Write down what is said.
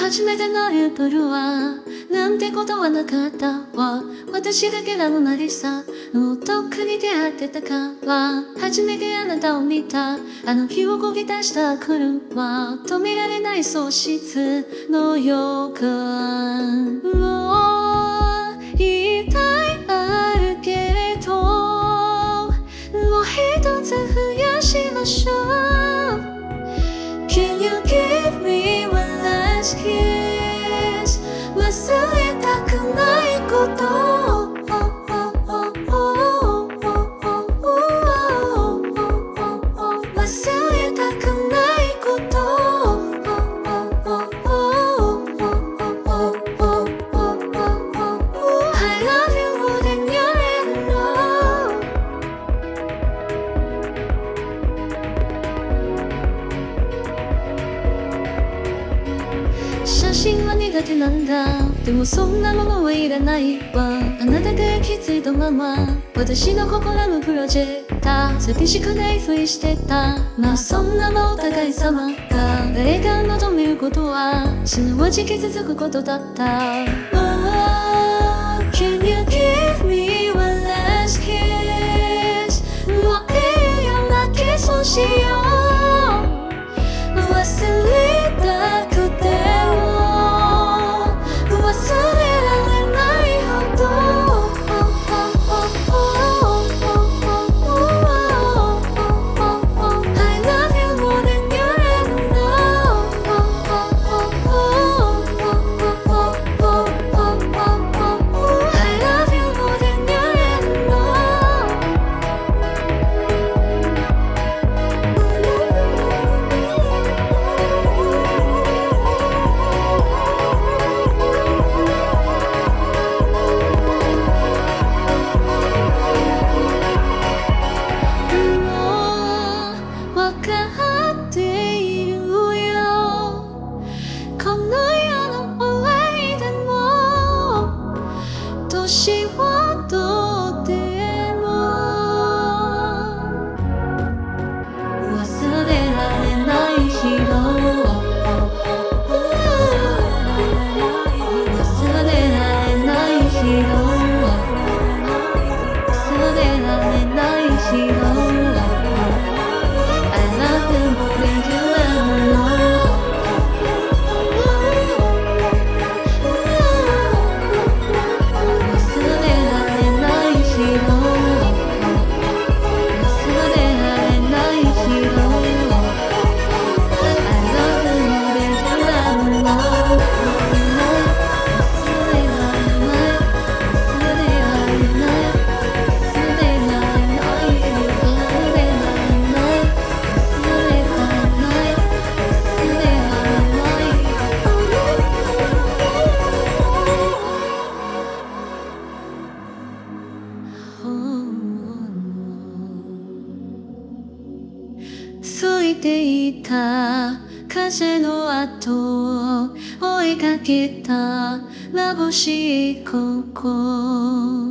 初めてのエプルはなんてことはなかったわ。私だけなのなりさもうとっくに出会ってたから初めてあなたを見た。あの日をこぎ出した車。止められない喪失の予感。もう写真は苦手なんだ。でもそんなものはいらないわ。あなたが気づいたまま。私の心のプロジェクター寂しくないふりしてた。まあそんなのお互い様が。誰が望めることは。すなわち傷つくことだった。Oh, Can you give me one last kiss もういいよ泣きそうしよう。いていた風の後を追いかけた眩しい心。